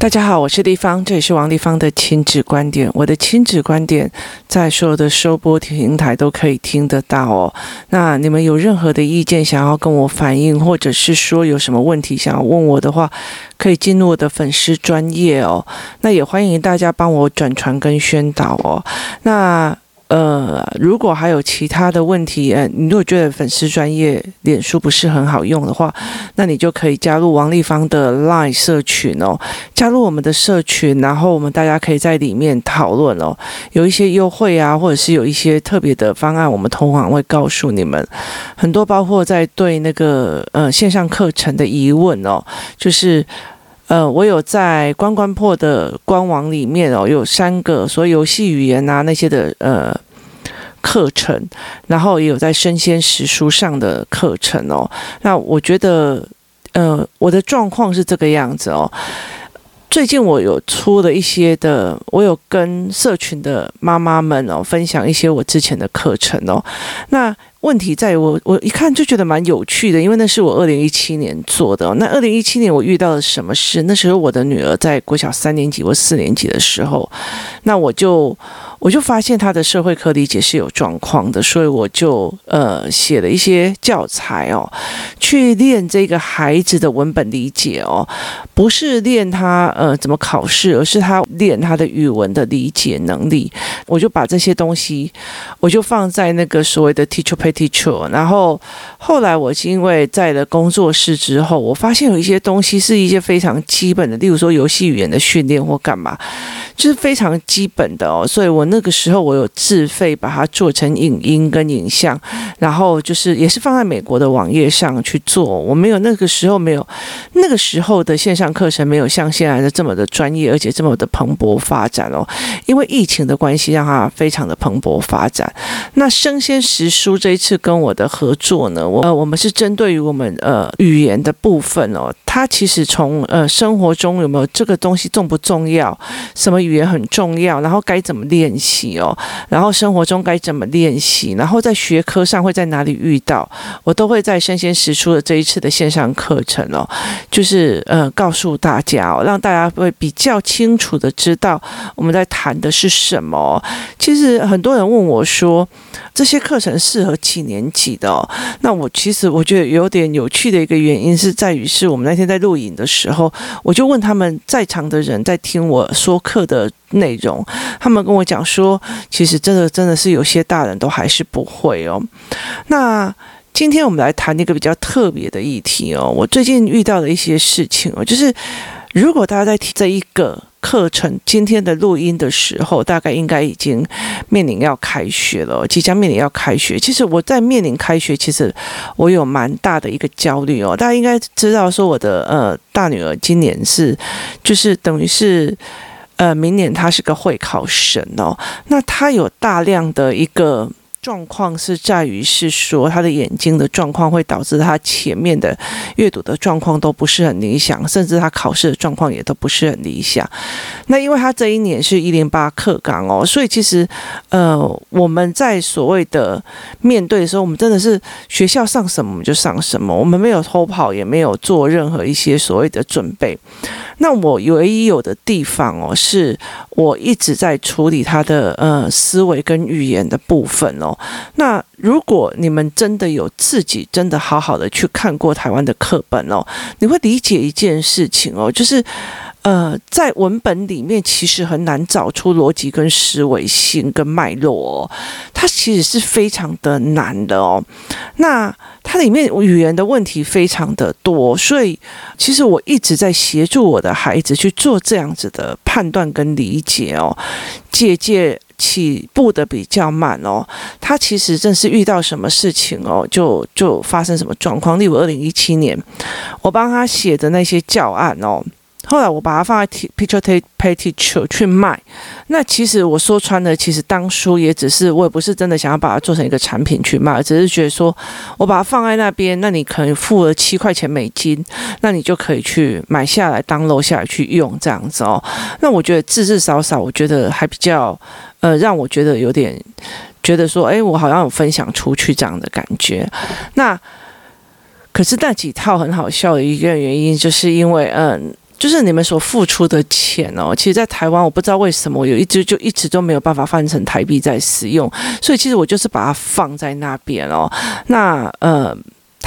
大家好，我是丽芳，这里是王丽芳的亲子观点。我的亲子观点在所有的收播平台都可以听得到哦。那你们有任何的意见想要跟我反映，或者是说有什么问题想要问我的话，可以进入我的粉丝专业哦。那也欢迎大家帮我转传跟宣导哦。那。呃，如果还有其他的问题，呃，你如果觉得粉丝专业脸书不是很好用的话，那你就可以加入王丽芳的 LINE 社群哦，加入我们的社群，然后我们大家可以在里面讨论哦，有一些优惠啊，或者是有一些特别的方案，我们通常会告诉你们很多，包括在对那个呃线上课程的疑问哦，就是。呃，我有在关关破的官网里面哦，有三个所以游戏语言啊那些的呃课程，然后也有在生鲜时书上的课程哦。那我觉得，呃，我的状况是这个样子哦。最近我有出了一些的，我有跟社群的妈妈们哦分享一些我之前的课程哦。那问题在于我，我一看就觉得蛮有趣的，因为那是我二零一七年做的。那二零一七年我遇到了什么事？那时候我的女儿在国小三年级或四年级的时候，那我就我就发现他的社会科理解是有状况的，所以我就呃写了一些教材哦，去练这个孩子的文本理解哦，不是练他呃怎么考试，而是他练他的语文的理解能力。我就把这些东西，我就放在那个所谓的 Teacher Pay Teacher，然后后来我是因为在了工作室之后，我发现有一些东西是一些非常基本的，例如说游戏语言的训练或干嘛。就是非常基本的哦，所以我那个时候我有自费把它做成影音跟影像，然后就是也是放在美国的网页上去做。我没有那个时候没有那个时候的线上课程没有像现在的这么的专业，而且这么的蓬勃发展哦。因为疫情的关系，让它非常的蓬勃发展。那生鲜时书这一次跟我的合作呢，我呃我们是针对于我们呃语言的部分哦，它其实从呃生活中有没有这个东西重不重要，什么？语言很重要，然后该怎么练习哦？然后生活中该怎么练习？然后在学科上会在哪里遇到？我都会在生鲜时出的这一次的线上课程哦，就是呃告诉大家哦，让大家会比较清楚的知道我们在谈的是什么。其实很多人问我说，这些课程适合几年级的？那我其实我觉得有点有趣的一个原因是在于，是我们那天在录影的时候，我就问他们在场的人在听我说课。的内容，他们跟我讲说，其实真的真的是有些大人都还是不会哦。那今天我们来谈一个比较特别的议题哦。我最近遇到的一些事情哦，就是如果大家在听这一个课程今天的录音的时候，大概应该已经面临要开学了，即将面临要开学。其实我在面临开学，其实我有蛮大的一个焦虑哦。大家应该知道说，我的呃大女儿今年是，就是等于是。呃，明年他是个会考生哦，那他有大量的一个状况是在于是说他的眼睛的状况会导致他前面的阅读的状况都不是很理想，甚至他考试的状况也都不是很理想。那因为他这一年是一零八课纲哦，所以其实呃我们在所谓的面对的时候，我们真的是学校上什么我们就上什么，我们没有偷跑，也没有做任何一些所谓的准备。那我唯一有的地方哦，是我一直在处理他的呃思维跟语言的部分哦。那如果你们真的有自己真的好好的去看过台湾的课本哦，你会理解一件事情哦，就是。呃，在文本里面其实很难找出逻辑跟思维性跟脉络哦，它其实是非常的难的哦。那它里面语言的问题非常的多，所以其实我一直在协助我的孩子去做这样子的判断跟理解哦。姐姐起步的比较慢哦，他其实正是遇到什么事情哦，就就发生什么状况。例如二零一七年，我帮他写的那些教案哦。后来我把它放在 Picture Pay Teacher 去卖，那其实我说穿了，其实当初也只是我也不是真的想要把它做成一个产品去卖，只是觉得说我把它放在那边，那你可能付了七块钱美金，那你就可以去买下来当楼下来去用这样子哦。那我觉得至至少少，我觉得还比较呃让我觉得有点觉得说，哎，我好像有分享出去这样的感觉。那可是那几套很好笑的一个原因，就是因为嗯。就是你们所付出的钱哦，其实，在台湾我不知道为什么，我有一直就一直都没有办法换成台币在使用，所以其实我就是把它放在那边哦。那呃。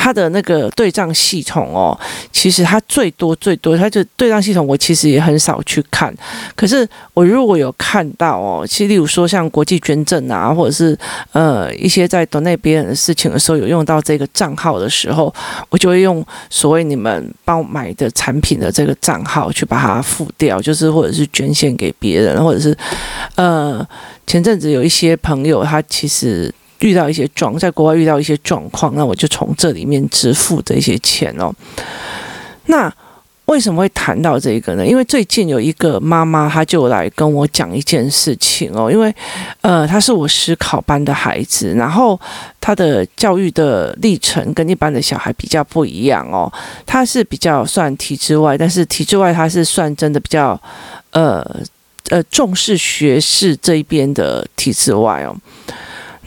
它的那个对账系统哦，其实它最多最多，它就对账系统我其实也很少去看。可是我如果有看到哦，其实例如说像国际捐赠啊，或者是呃一些在国内别人的事情的时候，有用到这个账号的时候，我就会用所谓你们帮我买的产品的这个账号去把它付掉，就是或者是捐献给别人，或者是呃前阵子有一些朋友他其实。遇到一些状，在国外遇到一些状况，那我就从这里面支付这些钱哦。那为什么会谈到这个呢？因为最近有一个妈妈，她就来跟我讲一件事情哦。因为呃，她是我师考班的孩子，然后她的教育的历程跟一般的小孩比较不一样哦。她是比较算体制外，但是体制外她是算真的比较呃呃重视学士这一边的体制外哦。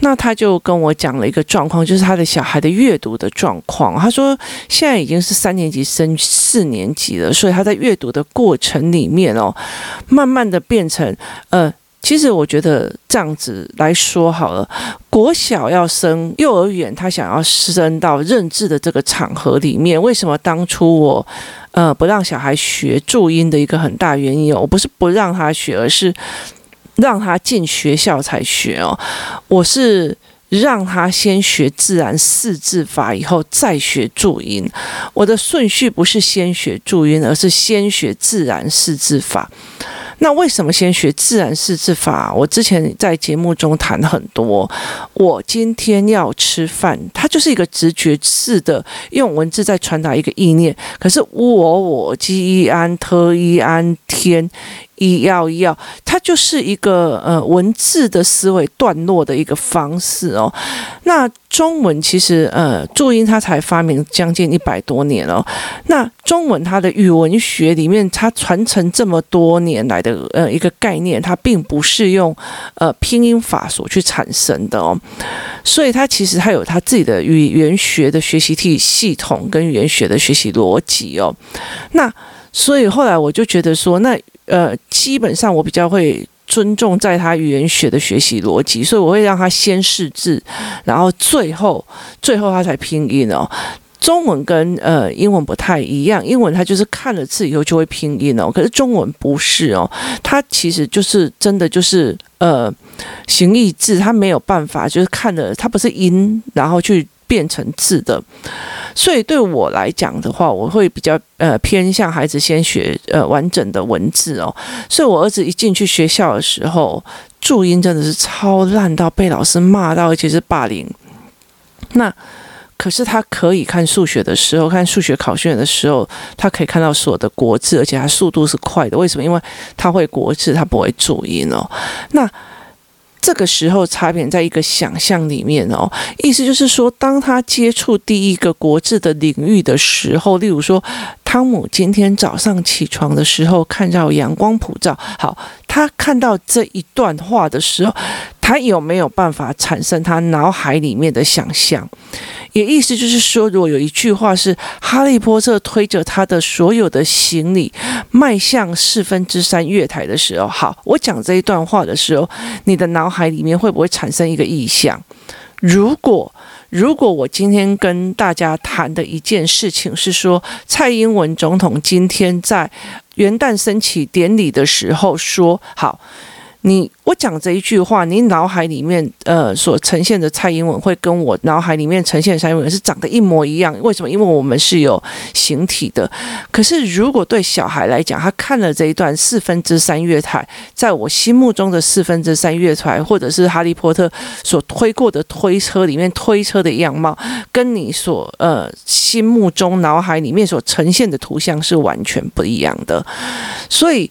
那他就跟我讲了一个状况，就是他的小孩的阅读的状况。他说现在已经是三年级升四年级了，所以他在阅读的过程里面哦，慢慢的变成呃，其实我觉得这样子来说好了，国小要升幼儿园，他想要升到认字的这个场合里面，为什么当初我呃不让小孩学注音的一个很大原因哦，我不是不让他学，而是。让他进学校才学哦，我是让他先学自然四字法，以后再学注音。我的顺序不是先学注音，而是先学自然四字法。那为什么先学自然四字法？我之前在节目中谈很多。我今天要吃饭，它就是一个直觉式的用文字在传达一个意念。可是我我鸡一安特一安天一要一要，它就是一个呃文字的思维段落的一个方式哦。那中文其实呃注音它才发明将近一百多年哦。那中文它的语文学里面，它传承这么多年来的呃一个概念，它并不是用呃拼音法所去产生的哦，所以它其实它有它自己的语言学的学习体系统跟语言学的学习逻辑哦。那所以后来我就觉得说，那呃基本上我比较会尊重在他语言学的学习逻辑，所以我会让他先识字，然后最后最后他才拼音哦。中文跟呃英文不太一样，英文它就是看了字以后就会拼音哦，可是中文不是哦，它其实就是真的就是呃形意字，它没有办法就是看了它不是音，然后去变成字的，所以对我来讲的话，我会比较呃偏向孩子先学呃完整的文字哦，所以我儿子一进去学校的时候，注音真的是超烂到被老师骂到，而且是霸凌，那。可是他可以看数学的时候，看数学考卷的时候，他可以看到所有的国字，而且他速度是快的。为什么？因为他会国字，他不会注音哦。那这个时候差别在一个想象里面哦，意思就是说，当他接触第一个国字的领域的时候，例如说，汤姆今天早上起床的时候看到阳光普照，好，他看到这一段话的时候，他有没有办法产生他脑海里面的想象？也意思就是说，如果有一句话是哈利波特推着他的所有的行李迈向四分之三月台的时候，好，我讲这一段话的时候，你的脑海里面会不会产生一个意象？如果如果我今天跟大家谈的一件事情是说，蔡英文总统今天在元旦升旗典礼的时候说，好。你我讲这一句话，你脑海里面呃所呈现的蔡英文会跟我脑海里面呈现蔡英文是长得一模一样。为什么？因为我们是有形体的。可是如果对小孩来讲，他看了这一段四分之三月台，在我心目中的四分之三月台，或者是哈利波特所推过的推车里面推车的样貌，跟你所呃心目中脑海里面所呈现的图像是完全不一样的。所以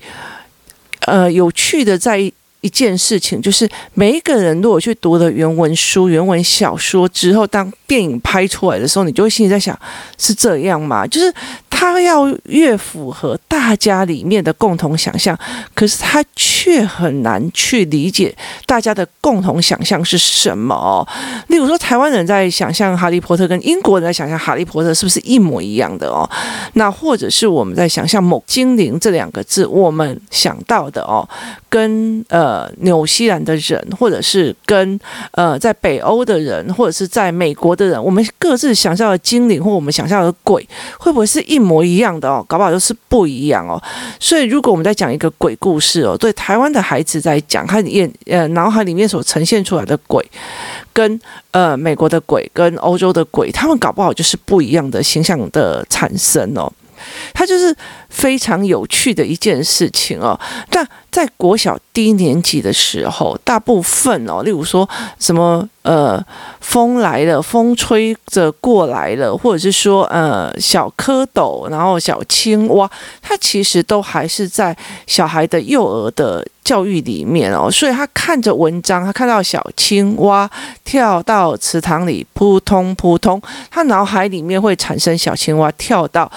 呃，有趣的在。一件事情就是，每一个人如果去读了原文书、原文小说之后，当电影拍出来的时候，你就会心里在想：是这样吗？就是他要越符合大家里面的共同想象，可是他却很难去理解大家的共同想象是什么。例如说，台湾人在想象哈利波特，跟英国人在想象哈利波特是不是一模一样的哦？那或者是我们在想象“某精灵”这两个字，我们想到的哦，跟呃纽西兰的人，或者是跟呃在北欧的人，或者是在美国的人，我们各自想象的精灵或我们想象的鬼，会不会是一模一样的哦？搞不好就是不一样哦。所以，如果我们在讲一个鬼故事哦，对台湾的孩子在讲，他眼呃脑海里面所呈现出来的鬼，跟呃美国的鬼跟欧洲的鬼，他们搞不好就是不一样的形象的产生哦。他就是非常有趣的一件事情哦。但在国小低年级的时候，大部分哦，例如说什么呃，风来了，风吹着过来了，或者是说呃，小蝌蚪，然后小青蛙，它其实都还是在小孩的幼儿的教育里面哦。所以他看着文章，他看到小青蛙跳到池塘里，扑通扑通，他脑海里面会产生小青蛙跳到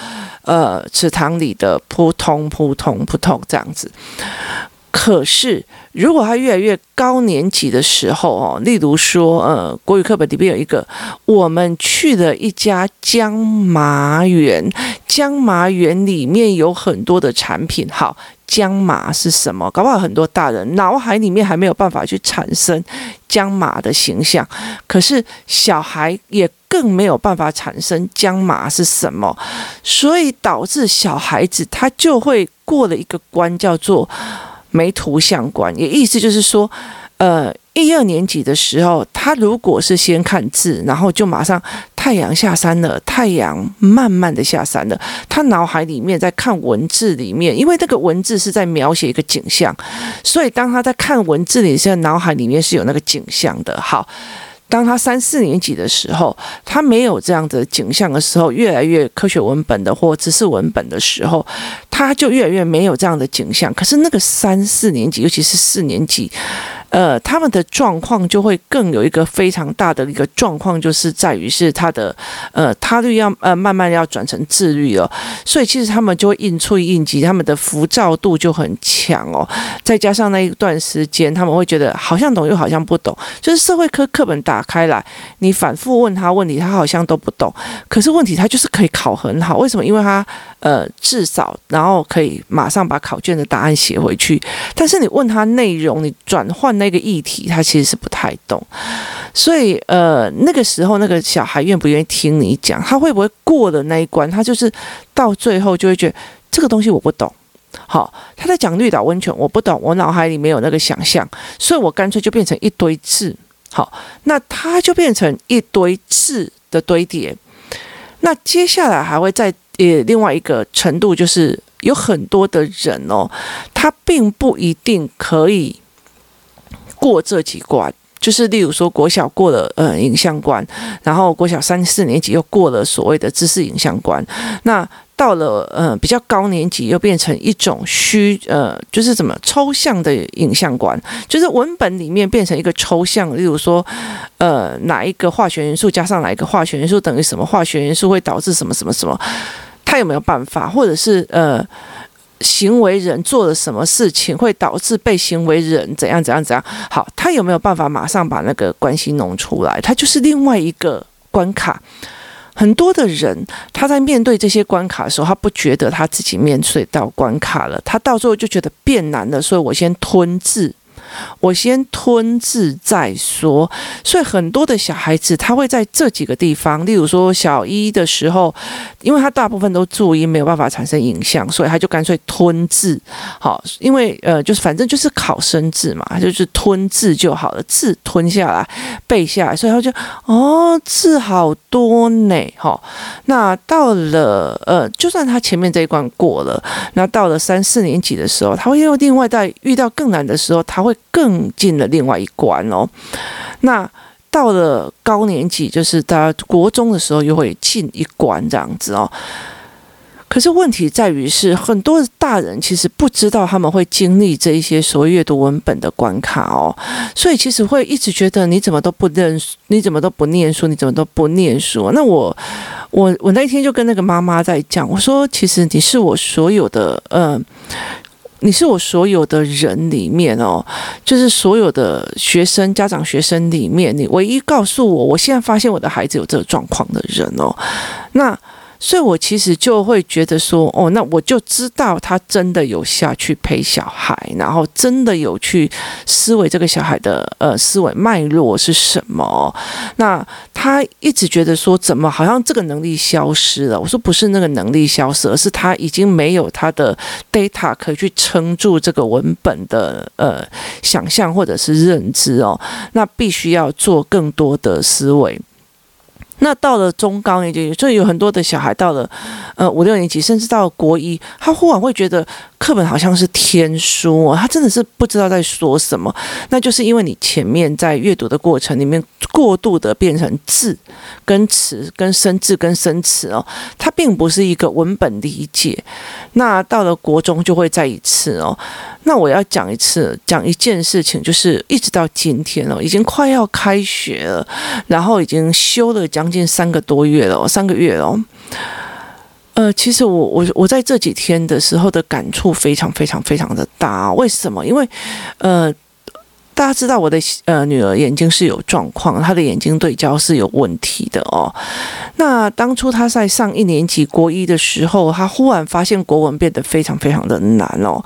呃池塘里的扑通扑通扑通这样子。可是，如果他越来越高年级的时候哦，例如说，呃，国语课本里面有一个，我们去了一家姜麻园，姜麻园里面有很多的产品。好，姜麻是什么？搞不好很多大人脑海里面还没有办法去产生姜麻的形象，可是小孩也更没有办法产生姜麻是什么，所以导致小孩子他就会过了一个关，叫做。没图像观，也意思就是说，呃，一二年级的时候，他如果是先看字，然后就马上太阳下山了，太阳慢慢的下山了，他脑海里面在看文字里面，因为那个文字是在描写一个景象，所以当他在看文字里，现在脑海里面是有那个景象的。好。当他三四年级的时候，他没有这样的景象的时候，越来越科学文本的或知识文本的时候，他就越来越没有这样的景象。可是那个三四年级，尤其是四年级。呃，他们的状况就会更有一个非常大的一个状况，就是在于是他的呃他律要呃慢慢要转成自律了，所以其实他们就会应催应急，他们的浮躁度就很强哦。再加上那一段时间，他们会觉得好像懂又好像不懂，就是社会科课本打开来，你反复问他问题，他好像都不懂。可是问题他就是可以考很好，为什么？因为他呃至少然后可以马上把考卷的答案写回去。但是你问他内容，你转换。那个议题他其实是不太懂，所以呃那个时候那个小孩愿不愿意听你讲，他会不会过了那一关？他就是到最后就会觉得这个东西我不懂。好，他在讲绿岛温泉，我不懂，我脑海里没有那个想象，所以我干脆就变成一堆字。好，那他就变成一堆字的堆叠。那接下来还会在呃另外一个程度，就是有很多的人哦，他并不一定可以。过这几关，就是例如说国小过了呃影像关，然后国小三四年级又过了所谓的知识影像关，那到了呃比较高年级又变成一种虚呃就是怎么抽象的影像关，就是文本里面变成一个抽象，例如说呃哪一个化学元素加上哪一个化学元素等于什么化学元素会导致什么什么什么，他有没有办法，或者是呃。行为人做了什么事情会导致被行为人怎样怎样怎样？好，他有没有办法马上把那个关系弄出来？他就是另外一个关卡。很多的人他在面对这些关卡的时候，他不觉得他自己面对到关卡了，他到最后就觉得变难了，所以我先吞字。我先吞字再说，所以很多的小孩子他会在这几个地方，例如说小一的时候，因为他大部分都注音，没有办法产生影像，所以他就干脆吞字。好，因为呃，就是反正就是考生字嘛，就是吞字就好了，字吞下来背下来，所以他就哦，字好多呢。好，那到了呃，就算他前面这一关过了，那到了三四年级的时候，他会又另外在遇到更难的时候，他会。更进了另外一关哦，那到了高年级，就是到国中的时候，又会进一关这样子哦。可是问题在于是，很多大人其实不知道他们会经历这一些所谓阅读文本的关卡哦，所以其实会一直觉得你怎么都不认，你怎么都不念书，你怎么都不念书。那我，我，我那天就跟那个妈妈在讲，我说，其实你是我所有的，呃，你是我所有的人里面哦，就是所有的学生、家长、学生里面，你唯一告诉我，我现在发现我的孩子有这个状况的人哦，那。所以，我其实就会觉得说，哦，那我就知道他真的有下去陪小孩，然后真的有去思维这个小孩的呃思维脉络是什么。那他一直觉得说，怎么好像这个能力消失了？我说不是那个能力消失，而是他已经没有他的 data 可以去撑住这个文本的呃想象或者是认知哦。那必须要做更多的思维。那到了中高年级，所以有很多的小孩到了，呃五六年级，甚至到了国一，他忽然会觉得课本好像是天书哦，他真的是不知道在说什么。那就是因为你前面在阅读的过程里面过度的变成字跟词跟生字跟生词哦，它并不是一个文本理解。那到了国中就会再一次哦。那我要讲一次，讲一件事情，就是一直到今天哦，已经快要开学了，然后已经休了将近三个多月了，三个月了。呃，其实我我我在这几天的时候的感触非常非常非常的大。为什么？因为呃。大家知道我的呃女儿眼睛是有状况，她的眼睛对焦是有问题的哦。那当初她在上一年级国一的时候，她忽然发现国文变得非常非常的难哦。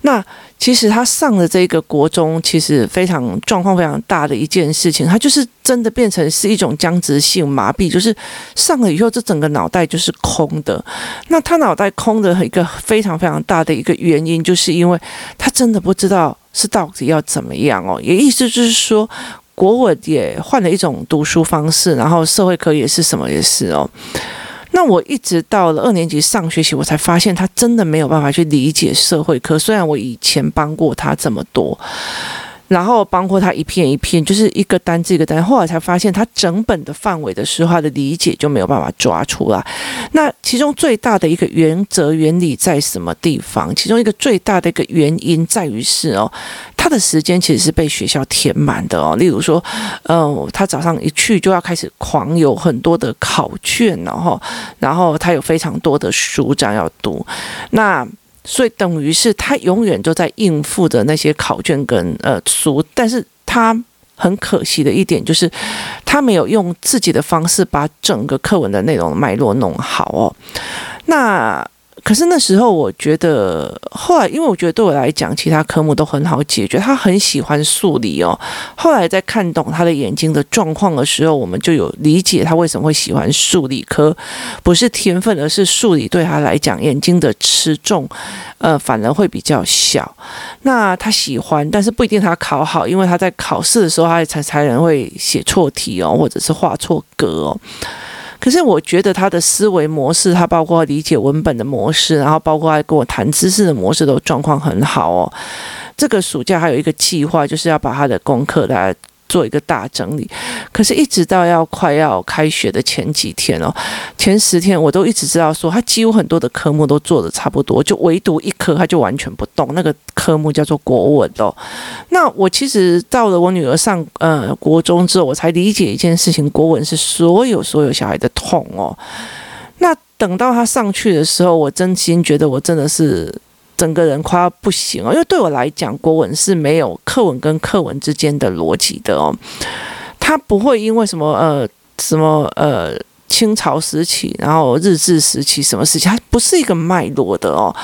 那其实他上了这个国中，其实非常状况非常大的一件事情，他就是真的变成是一种僵直性麻痹，就是上了以后，这整个脑袋就是空的。那他脑袋空的一个非常非常大的一个原因，就是因为他真的不知道。是到底要怎么样哦？也意思就是说，国文也换了一种读书方式，然后社会科也是什么也是哦。那我一直到了二年级上学期，我才发现他真的没有办法去理解社会科。虽然我以前帮过他这么多。然后包括他一片一片，就是一个单字一个单，后来才发现他整本的范围的时候，他的理解就没有办法抓出来。那其中最大的一个原则原理在什么地方？其中一个最大的一个原因在于是哦，他的时间其实是被学校填满的哦。例如说，呃，他早上一去就要开始狂有很多的考卷，然后，然后他有非常多的书这样要读，那。所以等于是他永远都在应付着那些考卷跟呃书，但是他很可惜的一点就是，他没有用自己的方式把整个课文的内容脉络弄好哦，那。可是那时候，我觉得后来，因为我觉得对我来讲，其他科目都很好解决。他很喜欢数理哦。后来在看懂他的眼睛的状况的时候，我们就有理解他为什么会喜欢数理科，不是天分，而是数理对他来讲，眼睛的吃重，呃，反而会比较小。那他喜欢，但是不一定他考好，因为他在考试的时候，他才才能会写错题哦，或者是画错格哦。可是我觉得他的思维模式，他包括理解文本的模式，然后包括他跟我谈知识的模式，都状况很好哦。这个暑假还有一个计划，就是要把他的功课来。做一个大整理，可是，一直到要快要开学的前几天哦，前十天我都一直知道说，他几乎很多的科目都做的差不多，就唯独一科他就完全不动，那个科目叫做国文哦。那我其实到了我女儿上呃国中之后，我才理解一件事情，国文是所有所有小孩的痛哦。那等到他上去的时候，我真心觉得我真的是。整个人快要不行哦，因为对我来讲，国文是没有课文跟课文之间的逻辑的哦，他不会因为什么呃什么呃清朝时期，然后日治时期什么时期，它不是一个脉络的哦。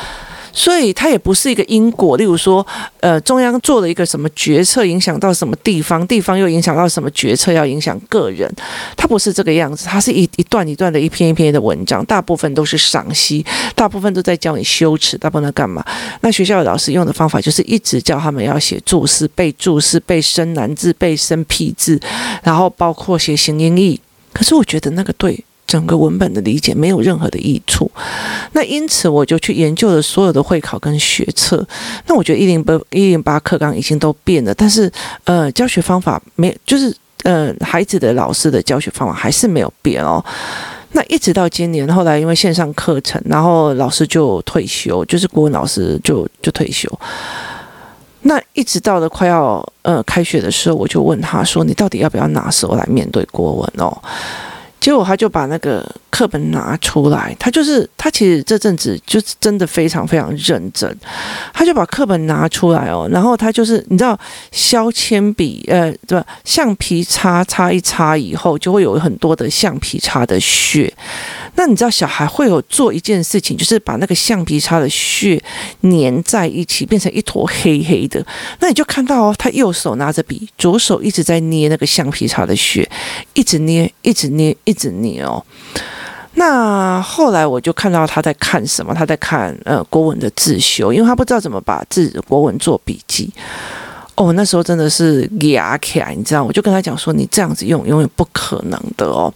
所以它也不是一个因果，例如说，呃，中央做了一个什么决策，影响到什么地方，地方又影响到什么决策，要影响个人，它不是这个样子，它是一一段一段的一篇一篇的文章，大部分都是赏析，大部分都在教你修辞，大部分在干嘛？那学校的老师用的方法就是一直叫他们要写注释、背注释、背生难字、背生僻字，然后包括写形音义。可是我觉得那个对。整个文本的理解没有任何的益处，那因此我就去研究了所有的会考跟学测。那我觉得一零八一零八课纲已经都变了，但是呃教学方法没，就是呃孩子的老师的教学方法还是没有变哦。那一直到今年，后来因为线上课程，然后老师就退休，就是国文老师就就退休。那一直到了快要呃开学的时候，我就问他说：“你到底要不要拿手来面对国文哦？”结果他就把那个课本拿出来，他就是他其实这阵子就是真的非常非常认真，他就把课本拿出来哦，然后他就是你知道削铅笔呃对吧，橡皮擦擦一擦以后就会有很多的橡皮擦的屑，那你知道小孩会有做一件事情，就是把那个橡皮擦的屑粘在一起，变成一坨黑黑的，那你就看到哦，他右手拿着笔，左手一直在捏那个橡皮擦的屑，一直捏，一直捏。一直捏哦，那后来我就看到他在看什么？他在看呃国文的自修，因为他不知道怎么把自己的国文做笔记。哦，那时候真的是牙起来，你知道？我就跟他讲说，你这样子用永远不可能的哦。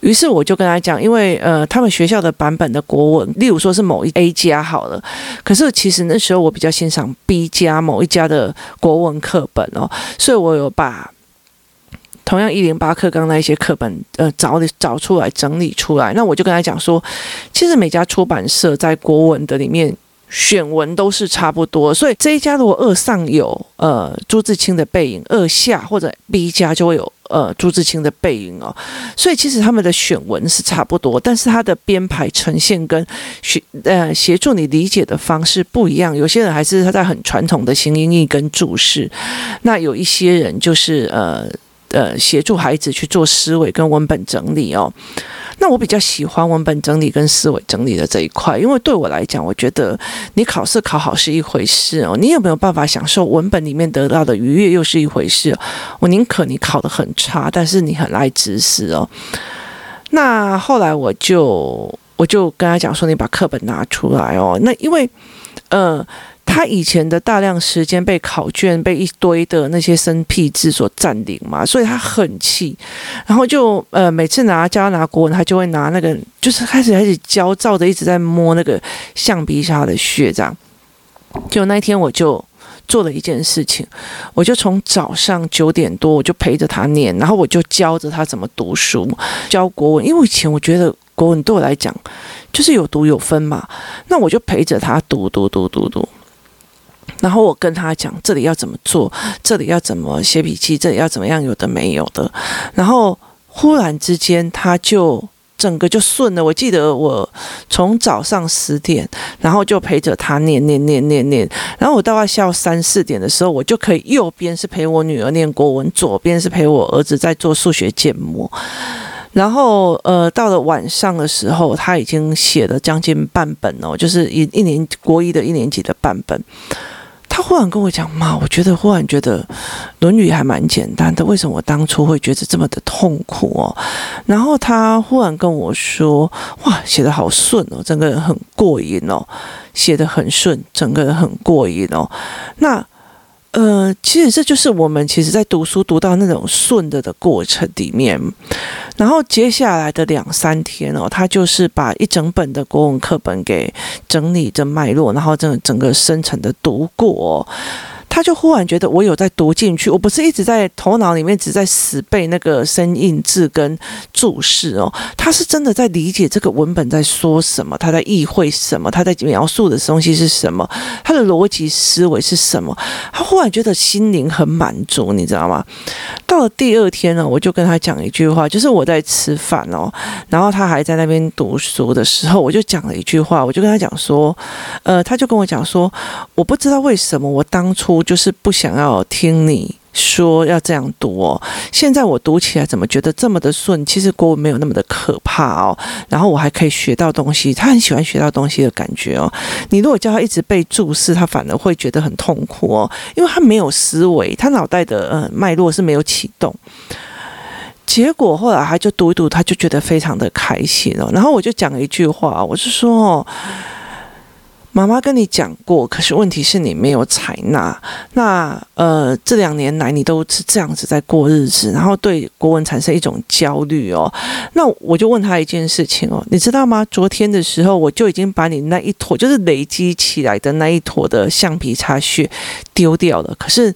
于是我就跟他讲，因为呃他们学校的版本的国文，例如说是某一 A 加好了，可是其实那时候我比较欣赏 B 加某一家的国文课本哦，所以我有把。同样一零八课纲那一些课本，呃，找找出来整理出来，那我就跟他讲说，其实每家出版社在国文的里面选文都是差不多，所以这一家如果二上有呃朱自清的背影，二下或者 B 家就会有呃朱自清的背影哦，所以其实他们的选文是差不多，但是他的编排呈现跟学呃协助你理解的方式不一样，有些人还是他在很传统的形音义跟注释，那有一些人就是呃。呃，协助孩子去做思维跟文本整理哦。那我比较喜欢文本整理跟思维整理的这一块，因为对我来讲，我觉得你考试考好是一回事哦，你有没有办法享受文本里面得到的愉悦又是一回事。我宁可你考得很差，但是你很爱知识哦。那后来我就我就跟他讲说，你把课本拿出来哦。那因为呃。他以前的大量时间被考卷被一堆的那些生僻字所占领嘛，所以他很气，然后就呃每次拿教他拿国文，他就会拿那个就是开始开始焦躁的一直在摸那个橡皮擦的血，这样。就那一天我就做了一件事情，我就从早上九点多我就陪着他念，然后我就教着他怎么读书，教国文，因为以前我觉得国文对我来讲就是有读有分嘛，那我就陪着他读读读读读。然后我跟他讲，这里要怎么做，这里要怎么写笔记，这里要怎么样，有的没有的。然后忽然之间，他就整个就顺了。我记得我从早上十点，然后就陪着他念念念念念。然后我大概下午三四点的时候，我就可以右边是陪我女儿念国文，左边是陪我儿子在做数学建模。然后呃，到了晚上的时候，他已经写了将近半本哦，就是一一年国一的一年级的半本。他忽然跟我讲：“妈，我觉得忽然觉得《论语》还蛮简单的，为什么我当初会觉得这么的痛苦哦？”然后他忽然跟我说：“哇，写得好顺哦，整个人很过瘾哦，写得很顺，整个人很过瘾哦。”那。呃，其实这就是我们其实在读书读到那种顺的的过程里面，然后接下来的两三天哦，他就是把一整本的国文课本给整理的脉络，然后整整个深层的读过。他就忽然觉得我有在读进去，我不是一直在头脑里面只在死背那个生硬字跟注释哦，他是真的在理解这个文本在说什么，他在意会什么，他在描述的东西是什么，他的逻辑思维是什么，他忽然觉得心灵很满足，你知道吗？到了第二天呢，我就跟他讲一句话，就是我在吃饭哦，然后他还在那边读书的时候，我就讲了一句话，我就跟他讲说，呃，他就跟我讲说，我不知道为什么我当初。就是不想要听你说要这样读哦。现在我读起来怎么觉得这么的顺？其实国文没有那么的可怕哦。然后我还可以学到东西，他很喜欢学到东西的感觉哦。你如果叫他一直背注释，他反而会觉得很痛苦哦，因为他没有思维，他脑袋的呃脉络是没有启动。结果后来他就读一读，他就觉得非常的开心哦。然后我就讲了一句话，我是说哦。妈妈跟你讲过，可是问题是你没有采纳。那呃，这两年来你都是这样子在过日子，然后对国文产生一种焦虑哦。那我就问他一件事情哦，你知道吗？昨天的时候我就已经把你那一坨，就是累积起来的那一坨的橡皮擦屑丢掉了，可是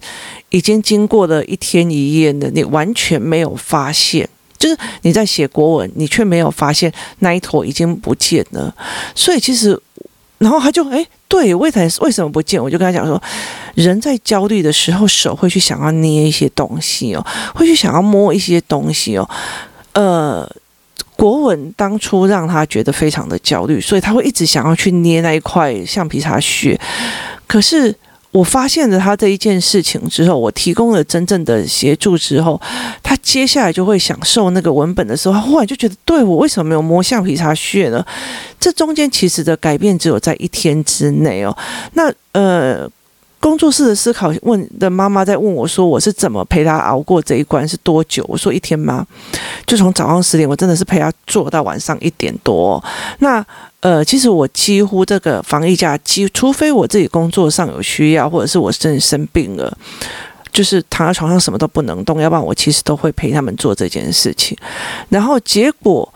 已经经过了一天一夜的，你完全没有发现。就是你在写国文，你却没有发现那一坨已经不见了。所以其实，然后他就哎，对，为什为什么不见？我就跟他讲说，人在焦虑的时候，手会去想要捏一些东西哦，会去想要摸一些东西哦，呃。国文当初让他觉得非常的焦虑，所以他会一直想要去捏那一块橡皮擦屑。可是我发现了他这一件事情之后，我提供了真正的协助之后，他接下来就会享受那个文本的时候，他忽然就觉得，对，我为什么没有摸橡皮擦屑呢？这中间其实的改变只有在一天之内哦。那呃。工作室的思考问的妈妈在问我说：“我是怎么陪她熬过这一关？是多久？”我说：“一天吗？就从早上十点，我真的是陪她做到晚上一点多。那呃，其实我几乎这个防疫假期，除非我自己工作上有需要，或者是我真的生病了，就是躺在床上什么都不能动，要不然我其实都会陪他们做这件事情。然后结果。”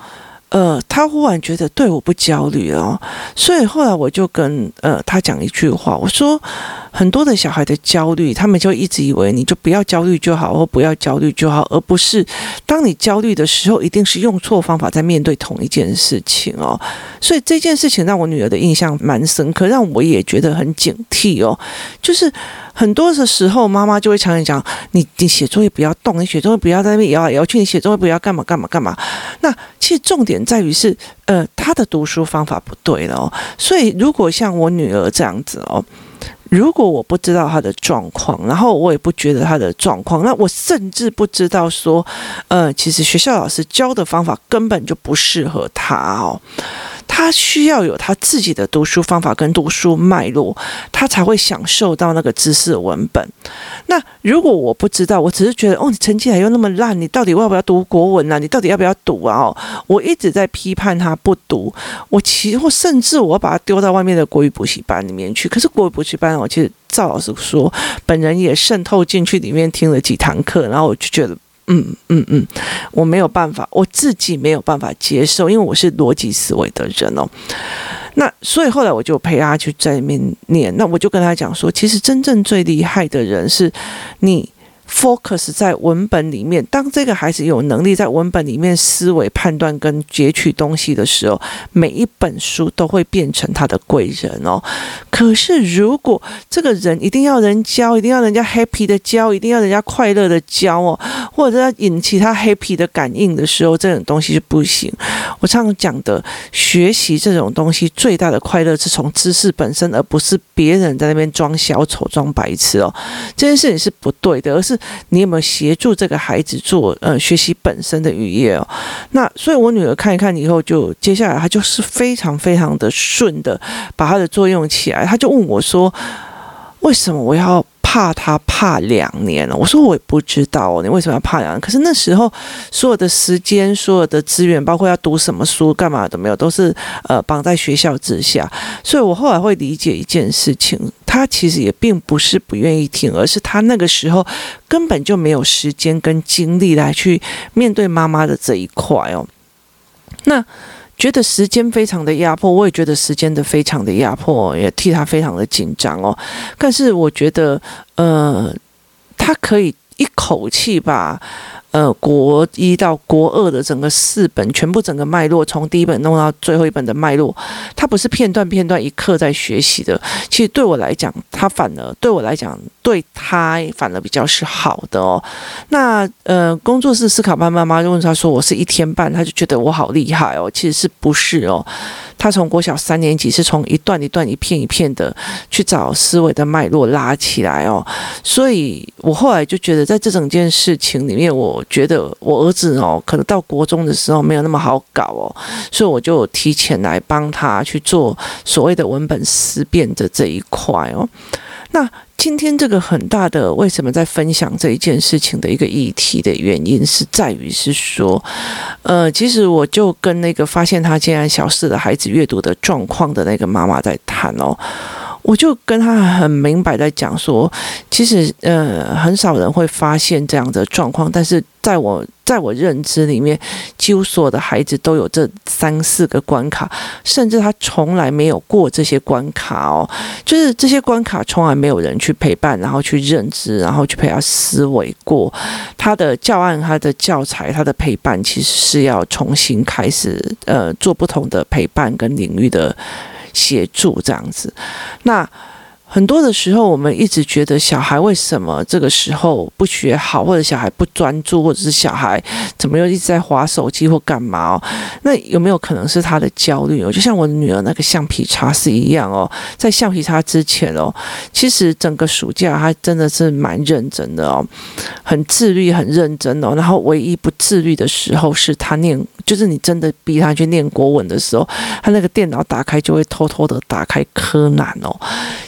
呃，他忽然觉得对我不焦虑了哦，所以后来我就跟呃他讲一句话，我说很多的小孩的焦虑，他们就一直以为你就不要焦虑就好，或不要焦虑就好，而不是当你焦虑的时候，一定是用错方法在面对同一件事情哦。所以这件事情让我女儿的印象蛮深刻，让我也觉得很警惕哦，就是。很多的时候，妈妈就会常常讲：“你你写作业不要动，你写作业不要在那边摇来摇去，你写作业不要干嘛干嘛干嘛。”那其实重点在于是，呃，他的读书方法不对了哦。所以，如果像我女儿这样子哦，如果我不知道他的状况，然后我也不觉得他的状况，那我甚至不知道说，呃，其实学校老师教的方法根本就不适合他哦。他需要有他自己的读书方法跟读书脉络，他才会享受到那个知识文本。那如果我不知道，我只是觉得哦，你成绩还又那么烂，你到底要不要读国文啊？你到底要不要读啊？哦，我一直在批判他不读，我其或甚至我把他丢到外面的国语补习班里面去。可是国语补习班，我其实赵老师说，本人也渗透进去里面听了几堂课，然后我就觉得。嗯嗯嗯，我没有办法，我自己没有办法接受，因为我是逻辑思维的人哦。那所以后来我就陪他去在里面念，那我就跟他讲说，其实真正最厉害的人是你。Focus 在文本里面，当这个孩子有能力在文本里面思维、判断跟截取东西的时候，每一本书都会变成他的贵人哦。可是如果这个人一定要人教，一定要人家 happy 的教，一定要人家快乐的教哦，或者要引起他 happy 的感应的时候，这种东西是不行。我常常讲的，学习这种东西最大的快乐是从知识本身，而不是别人在那边装小丑、装白痴哦。这件事情是不对的，而是。你有没有协助这个孩子做呃学习本身的语业哦？那所以我女儿看一看以后，就接下来她就是非常非常的顺的把她的作用起来。她就问我说：“为什么我要？”怕他怕两年了，我说我也不知道你为什么要怕两年？可是那时候所有的时间、所有的资源，包括要读什么书、干嘛都没有，都是呃绑在学校之下。所以我后来会理解一件事情，他其实也并不是不愿意听，而是他那个时候根本就没有时间跟精力来去面对妈妈的这一块哦。那。觉得时间非常的压迫，我也觉得时间的非常的压迫，也替他非常的紧张哦。但是我觉得，呃，他可以一口气把。呃，国一到国二的整个四本，全部整个脉络，从第一本弄到最后一本的脉络，它不是片段片段一刻在学习的。其实对我来讲，他反而对我来讲，对他反而比较是好的哦。那呃，工作室思考班妈妈就问他说：“我是一天半，他就觉得我好厉害哦。”其实是不是哦？他从国小三年级是从一段一段、一片一片的去找思维的脉络拉起来哦，所以我后来就觉得，在这整件事情里面，我觉得我儿子哦，可能到国中的时候没有那么好搞哦，所以我就提前来帮他去做所谓的文本思辨的这一块哦，那。今天这个很大的为什么在分享这一件事情的一个议题的原因，是在于是说，呃，其实我就跟那个发现他竟然小四的孩子阅读的状况的那个妈妈在谈哦。我就跟他很明白在讲说，其实呃很少人会发现这样的状况，但是在我在我认知里面，几乎所有的孩子都有这三四个关卡，甚至他从来没有过这些关卡哦，就是这些关卡从来没有人去陪伴，然后去认知，然后去陪他思维过。他的教案、他的教材、他的陪伴，其实是要重新开始呃做不同的陪伴跟领域的。协助这样子，那。很多的时候，我们一直觉得小孩为什么这个时候不学好，或者小孩不专注，或者是小孩怎么又一直在划手机或干嘛哦？那有没有可能是他的焦虑哦？就像我的女儿那个橡皮擦是一样哦，在橡皮擦之前哦，其实整个暑假他真的是蛮认真的哦，很自律，很认真哦。然后唯一不自律的时候是他念，就是你真的逼他去念国文的时候，他那个电脑打开就会偷偷的打开柯南哦，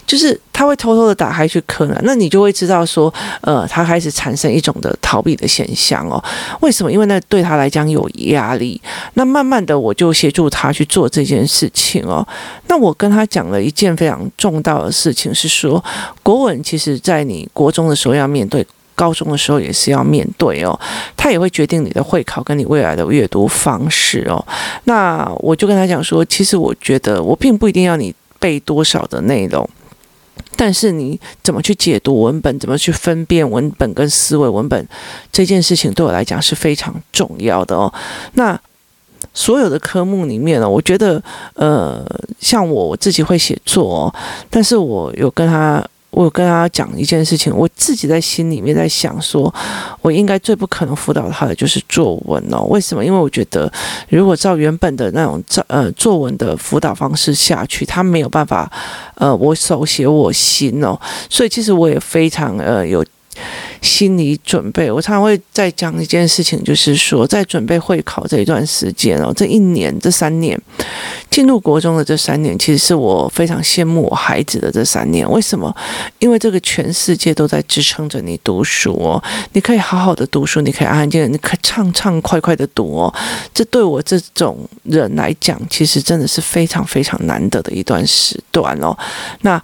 就是。他会偷偷的打开去柯南，那你就会知道说，呃，他开始产生一种的逃避的现象哦。为什么？因为那对他来讲有压力。那慢慢的，我就协助他去做这件事情哦。那我跟他讲了一件非常重大的事情，是说国文其实在你国中的时候要面对，高中的时候也是要面对哦。他也会决定你的会考跟你未来的阅读方式哦。那我就跟他讲说，其实我觉得我并不一定要你背多少的内容。但是你怎么去解读文本，怎么去分辨文本跟思维文本这件事情，对我来讲是非常重要的哦。那所有的科目里面呢，我觉得，呃，像我我自己会写作哦，但是我有跟他。我跟大家讲一件事情，我自己在心里面在想说，我应该最不可能辅导他的就是作文哦。为什么？因为我觉得，如果照原本的那种照呃作文的辅导方式下去，他没有办法呃我手写我心哦。所以其实我也非常呃有。心理准备，我常常会再讲一件事情，就是说，在准备会考这一段时间哦，这一年、这三年，进入国中的这三年，其实是我非常羡慕我孩子的这三年。为什么？因为这个全世界都在支撑着你读书哦，你可以好好的读书，你可以安安静静，你可以畅畅快快的读哦。这对我这种人来讲，其实真的是非常非常难得的一段时段哦。那，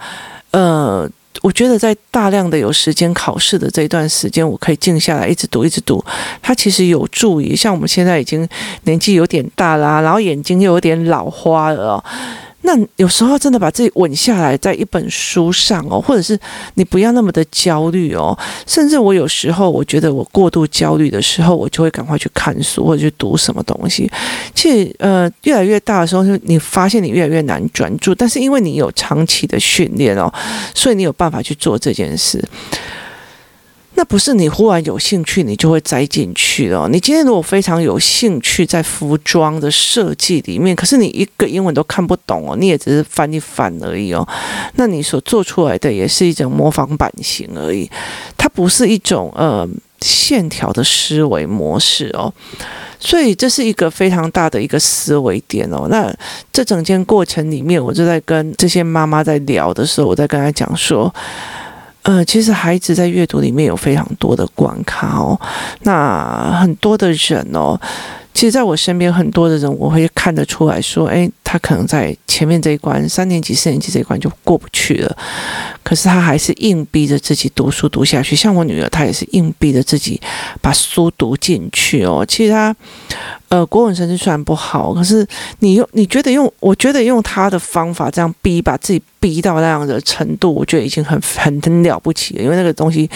呃。我觉得在大量的有时间考试的这段时间，我可以静下来一直读一直读，它其实有助于像我们现在已经年纪有点大啦，然后眼睛又有点老花了。那有时候真的把自己稳下来，在一本书上哦，或者是你不要那么的焦虑哦。甚至我有时候我觉得我过度焦虑的时候，我就会赶快去看书或者去读什么东西。其实呃，越来越大的时候，就你发现你越来越难专注，但是因为你有长期的训练哦，所以你有办法去做这件事。那不是你忽然有兴趣，你就会栽进去哦。你今天如果非常有兴趣在服装的设计里面，可是你一个英文都看不懂哦，你也只是翻一翻而已哦。那你所做出来的也是一种模仿版型而已，它不是一种呃线条的思维模式哦。所以这是一个非常大的一个思维点哦。那这整件过程里面，我就在跟这些妈妈在聊的时候，我在跟她讲说。呃，其实孩子在阅读里面有非常多的关卡哦，那很多的人哦。其实，在我身边很多的人，我会看得出来说，诶，他可能在前面这一关，三年级、四年级这一关就过不去了。可是他还是硬逼着自己读书读下去。像我女儿，她也是硬逼着自己把书读进去哦。其实她，呃，国文成绩虽然不好，可是你用你觉得用，我觉得用他的方法这样逼，把自己逼到那样的程度，我觉得已经很很很了不起了。因为那个东西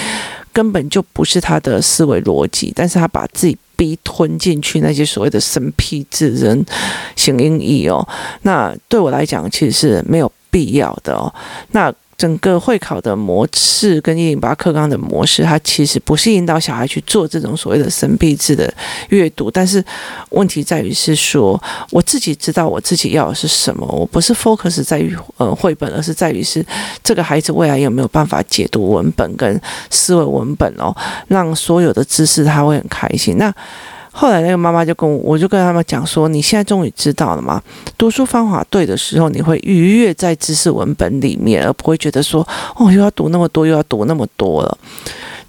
根本就不是他的思维逻辑，但是他把自己。逼吞进去那些所谓的生僻字、人形音义哦，那对我来讲其实是没有必要的哦。那。整个会考的模式跟一零八课纲的模式，它其实不是引导小孩去做这种所谓的生僻字的阅读，但是问题在于是说，我自己知道我自己要的是什么，我不是 focus 在于呃绘本，而是在于是这个孩子未来有没有办法解读文本跟思维文本哦，让所有的知识他会很开心。那。后来那个妈妈就跟我，我就跟他们讲说：“你现在终于知道了嘛？读书方法对的时候，你会愉悦在知识文本里面，而不会觉得说哦，又要读那么多，又要读那么多了。”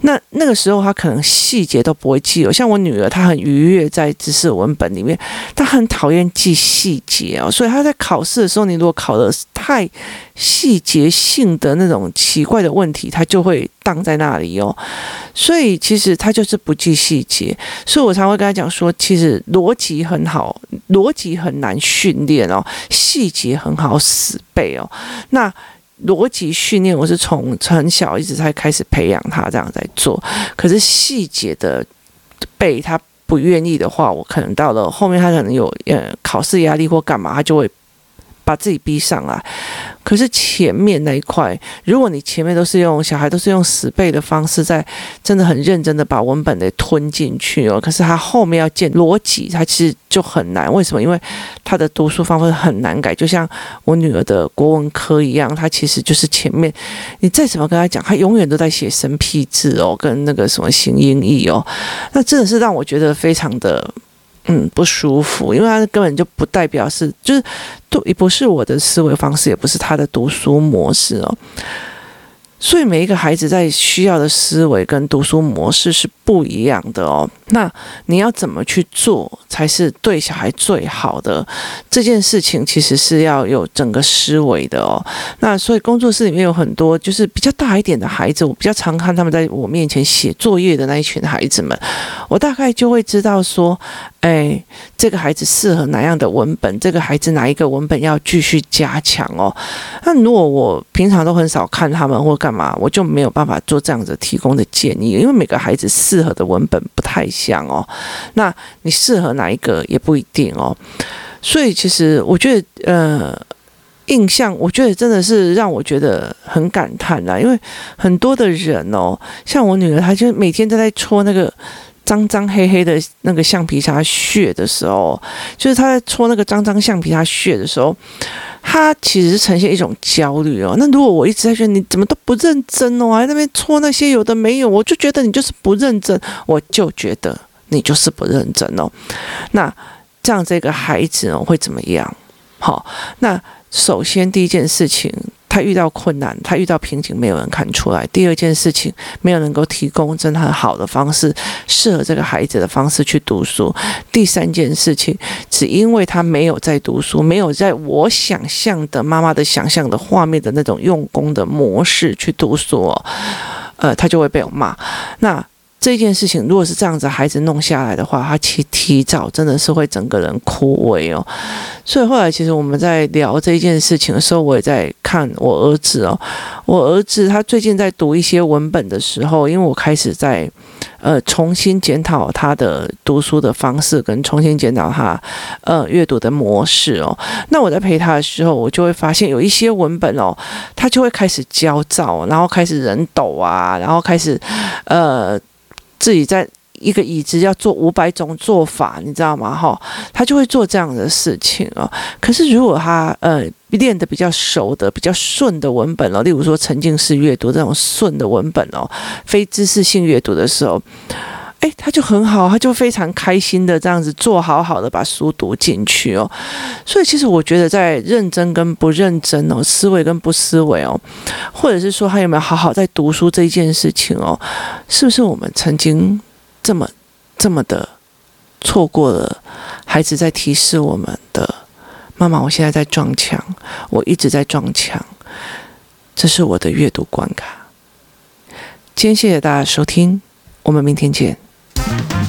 那那个时候他可能细节都不会记哦，像我女儿，她很愉悦在知识文本里面，她很讨厌记细节哦，所以她在考试的时候，你如果考的太细节性的那种奇怪的问题，她就会荡在那里哦。所以其实她就是不记细节，所以我常会跟她讲说，其实逻辑很好，逻辑很难训练哦，细节很好死背哦。那逻辑训练，我是从很小一直在开始培养他这样在做。可是细节的背，他不愿意的话，我可能到了后面，他可能有呃考试压力或干嘛，他就会把自己逼上来。可是前面那一块，如果你前面都是用小孩都是用死背的方式，在真的很认真的把文本给吞进去哦。可是他后面要建逻辑，他其实就很难。为什么？因为他的读书方法很难改，就像我女儿的国文科一样，他其实就是前面你再怎么跟他讲，他永远都在写生僻字哦，跟那个什么形音义哦，那真的是让我觉得非常的。嗯，不舒服，因为他根本就不代表是，就是都也不是我的思维方式，也不是他的读书模式哦。所以每一个孩子在需要的思维跟读书模式是不一样的哦。那你要怎么去做才是对小孩最好的？这件事情其实是要有整个思维的哦。那所以工作室里面有很多就是比较大一点的孩子，我比较常看他们在我面前写作业的那一群孩子们，我大概就会知道说，哎，这个孩子适合哪样的文本，这个孩子哪一个文本要继续加强哦。那如果我平常都很少看他们或干嘛，我就没有办法做这样子提供的建议，因为每个孩子适合的文本不太像哦。那你适合哪一个也不一定哦。所以其实我觉得，呃，印象我觉得真的是让我觉得很感叹啦，因为很多的人哦，像我女儿，她就每天都在戳那个。脏脏黑黑的那个橡皮擦屑的时候，就是他在搓那个脏脏橡皮擦屑的时候，他其实呈现一种焦虑哦。那如果我一直在说你怎么都不认真哦，还在那边搓那些有的没有，我就觉得你就是不认真，我就觉得你就是不认真哦。那这样这个孩子哦会怎么样？好，那首先第一件事情。他遇到困难，他遇到瓶颈，没有人看出来。第二件事情，没有能够提供真的很好的方式，适合这个孩子的方式去读书。第三件事情，只因为他没有在读书，没有在我想象的妈妈的想象的画面的那种用功的模式去读书，呃，他就会被我骂。那。这件事情，如果是这样子，孩子弄下来的话，他提提早真的是会整个人枯萎哦。所以后来，其实我们在聊这件事情的时候，我也在看我儿子哦。我儿子他最近在读一些文本的时候，因为我开始在呃重新检讨他的读书的方式，跟重新检讨他呃阅读的模式哦。那我在陪他的时候，我就会发现有一些文本哦，他就会开始焦躁，然后开始人抖啊，然后开始呃。自己在一个椅子要做五百种做法，你知道吗？哈，他就会做这样的事情哦。可是如果他呃练的比较熟的、比较顺的文本哦，例如说沉浸式阅读这种顺的文本哦，非知识性阅读的时候，诶，他就很好，他就非常开心的这样子做好好的把书读进去哦。所以其实我觉得在认真跟不认真哦，思维跟不思维哦，或者是说他有没有好好在读书这一件事情哦，是不是我们曾经这么这么的错过了？孩子在提示我们的妈妈，我现在在撞墙，我一直在撞墙，这是我的阅读关卡。今天谢谢大家收听，我们明天见。Thank you.